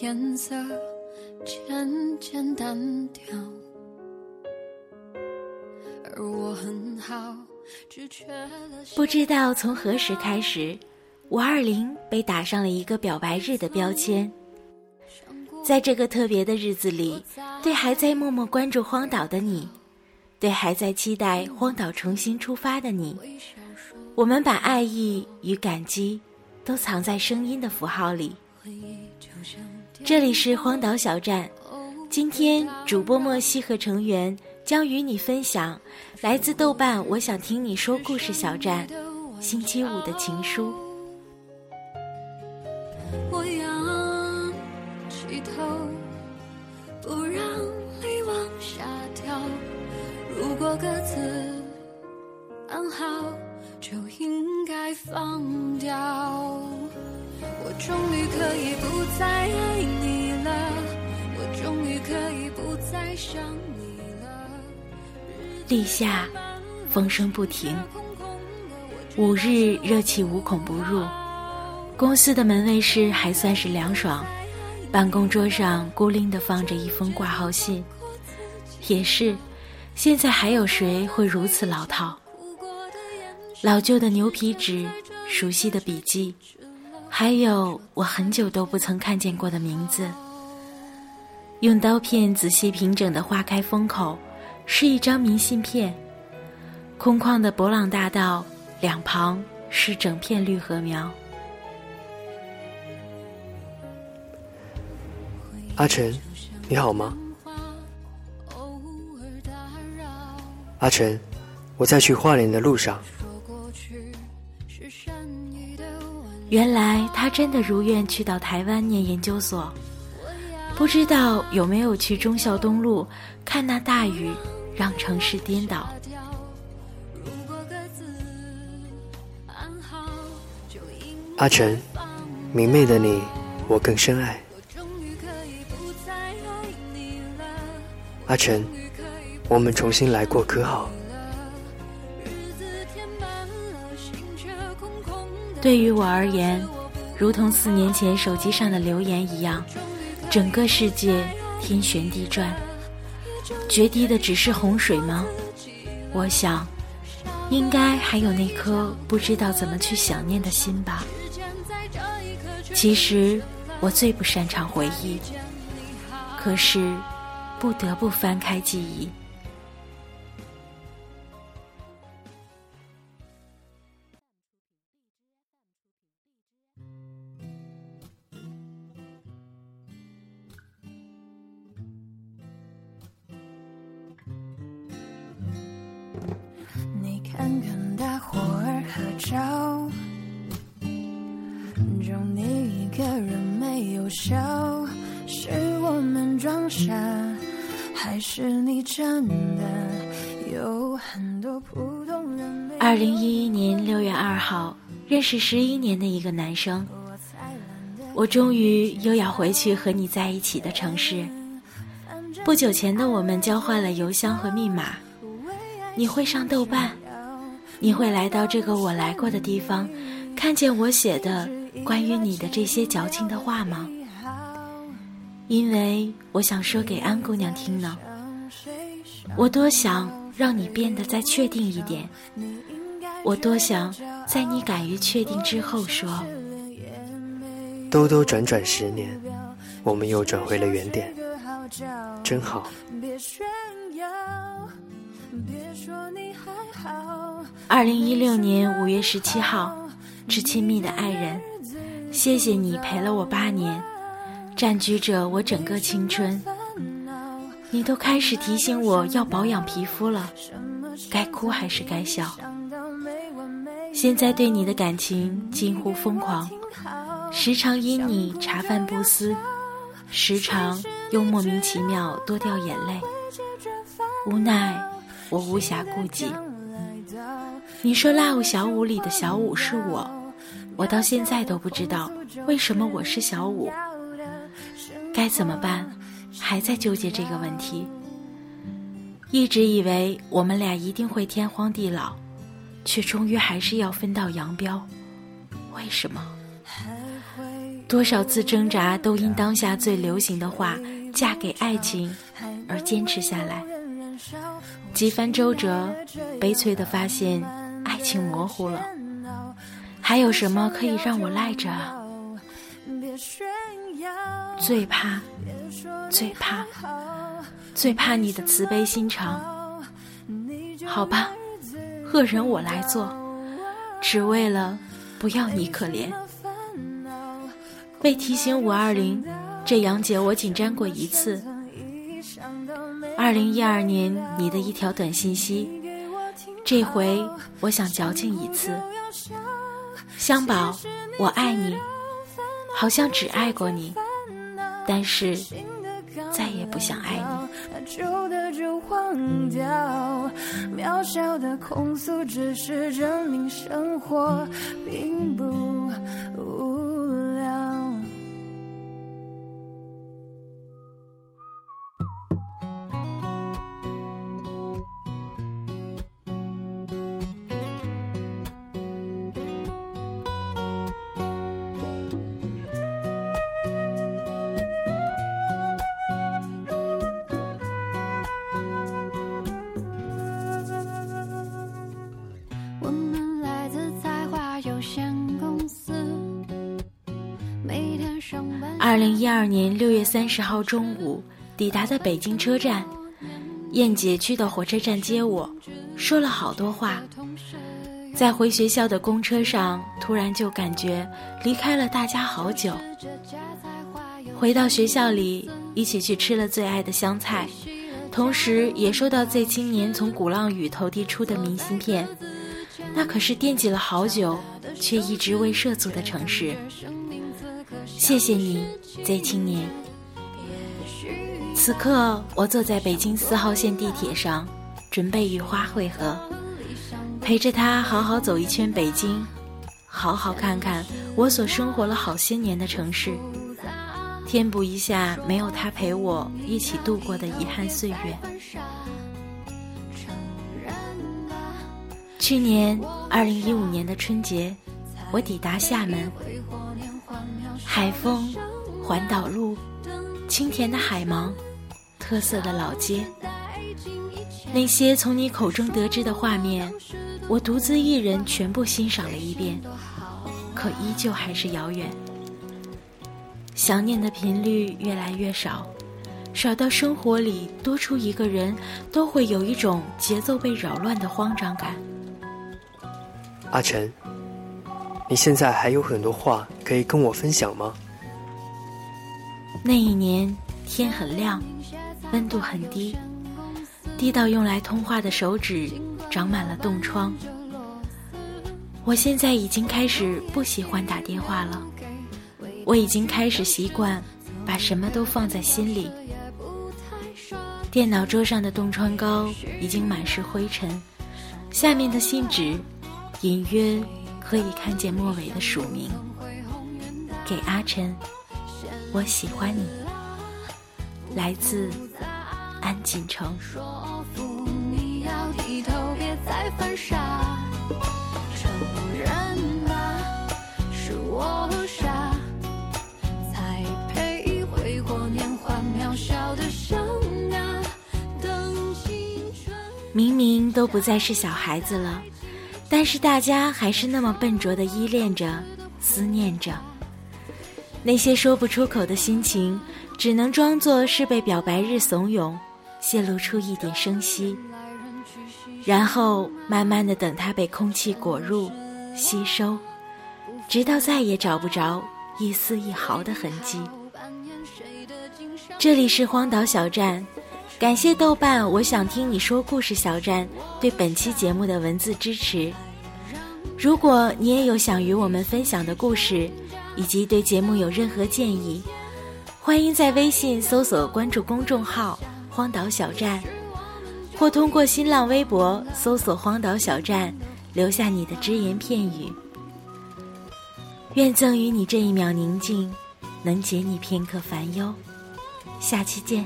颜色渐渐淡掉，而我很好，只缺了不知道从何时开始，五二零被打上了一个表白日的标签。在这个特别的日子里，对还在默默关注荒岛的你，对还在期待荒岛重新出发的你，我们把爱意与感激都藏在声音的符号里。这里是荒岛小站，今天主播莫西和成员将与你分享来自豆瓣“我想听你说故事”小站星期五的情书。我仰起头，不让泪往下掉。如果各自立夏，风声不停，五日热气无孔不入。公司的门卫室还算是凉爽，办公桌上孤零的放着一封挂号信。也是，现在还有谁会如此老套？老旧的牛皮纸，熟悉的笔记，还有我很久都不曾看见过的名字。用刀片仔细平整的划开封口，是一张明信片。空旷的博朗大道两旁是整片绿禾苗。阿晨，你好吗？阿晨，我在去花莲的路上。原来他真的如愿去到台湾念研究所，不知道有没有去忠孝东路看那大雨让城市颠倒。阿晨，明媚的你，我更深爱。阿晨，我们重新来过可好？对于我而言，如同四年前手机上的留言一样，整个世界天旋地转，决堤的只是洪水吗？我想，应该还有那颗不知道怎么去想念的心吧。其实，我最不擅长回忆，可是。不得不翻开记忆。你看看大伙儿合照，就你一个人没有笑，是我们装傻。还是你真的有很多普通人二零一一年六月二号，认识十一年的一个男生，我终于又要回去和你在一起的城市。不久前的我们交换了邮箱和密码，你会上豆瓣，你会来到这个我来过的地方，看见我写的关于你的这些矫情的话吗？因为我想说给安姑娘听呢，我多想让你变得再确定一点，我多想在你敢于确定之后说，兜兜转转十年，我们又转回了原点，真好。二零一六年五月十七号，致亲密的爱人，谢谢你陪了我八年。占据着我整个青春，你都开始提醒我要保养皮肤了，该哭还是该笑？现在对你的感情近乎疯狂，时常因你茶饭不思，时常又莫名其妙多掉眼泪。无奈我无暇顾及。你说《Love 小五》里的小五是我，我到现在都不知道为什么我是小五。该怎么办？还在纠结这个问题。一直以为我们俩一定会天荒地老，却终于还是要分道扬镳。为什么？多少次挣扎，都因当下最流行的话“嫁给爱情”而坚持下来。几番周折，悲催的发现，爱情模糊了。还有什么可以让我赖着？最怕，最怕，最怕你的慈悲心肠。好吧，恶人我来做，只为了不要你可怜。被提醒五二零，这杨姐我仅沾过一次。二零一二年你的一条短信息，这回我想矫情一次。香宝，我爱你，好像只爱过你，但是再也不想爱你。二零一二年六月三十号中午抵达的北京车站，燕姐去到火车站接我，说了好多话。在回学校的公车上，突然就感觉离开了大家好久。回到学校里，一起去吃了最爱的香菜，同时也收到 Z 青年从鼓浪屿投递出的明信片。那可是惦记了好久，却一直未涉足的城市。谢谢你，Z 青年。此刻，我坐在北京四号线地铁上，准备与花会合，陪着他好好走一圈北京，好好看看我所生活了好些年的城市，填补一下没有他陪我一起度过的遗憾岁月。去年二零一五年的春节，我抵达厦门。海风，环岛路，清甜的海芒，特色的老街，那些从你口中得知的画面，我独自一人全部欣赏了一遍，可依旧还是遥远。想念的频率越来越少，少到生活里多出一个人，都会有一种节奏被扰乱的慌张感。阿晨。你现在还有很多话可以跟我分享吗？那一年天很亮，温度很低，低到用来通话的手指长满了冻疮。我现在已经开始不喜欢打电话了，我已经开始习惯把什么都放在心里。电脑桌上的冻疮膏已经满是灰尘，下面的信纸隐约。可以看见末尾的署名，给阿晨，我喜欢你。来自安锦城。明明都不再是小孩子了。但是大家还是那么笨拙的依恋着、思念着，那些说不出口的心情，只能装作是被表白日怂恿，泄露出一点声息，然后慢慢的等它被空气裹入、吸收，直到再也找不着一丝一毫的痕迹。这里是荒岛小站，感谢豆瓣，我想听你说故事小站对本期节目的文字支持。如果你也有想与我们分享的故事，以及对节目有任何建议，欢迎在微信搜索关注公众号“荒岛小站”，或通过新浪微博搜索“荒岛小站”，留下你的只言片语。愿赠予你这一秒宁静，能解你片刻烦忧。下期见。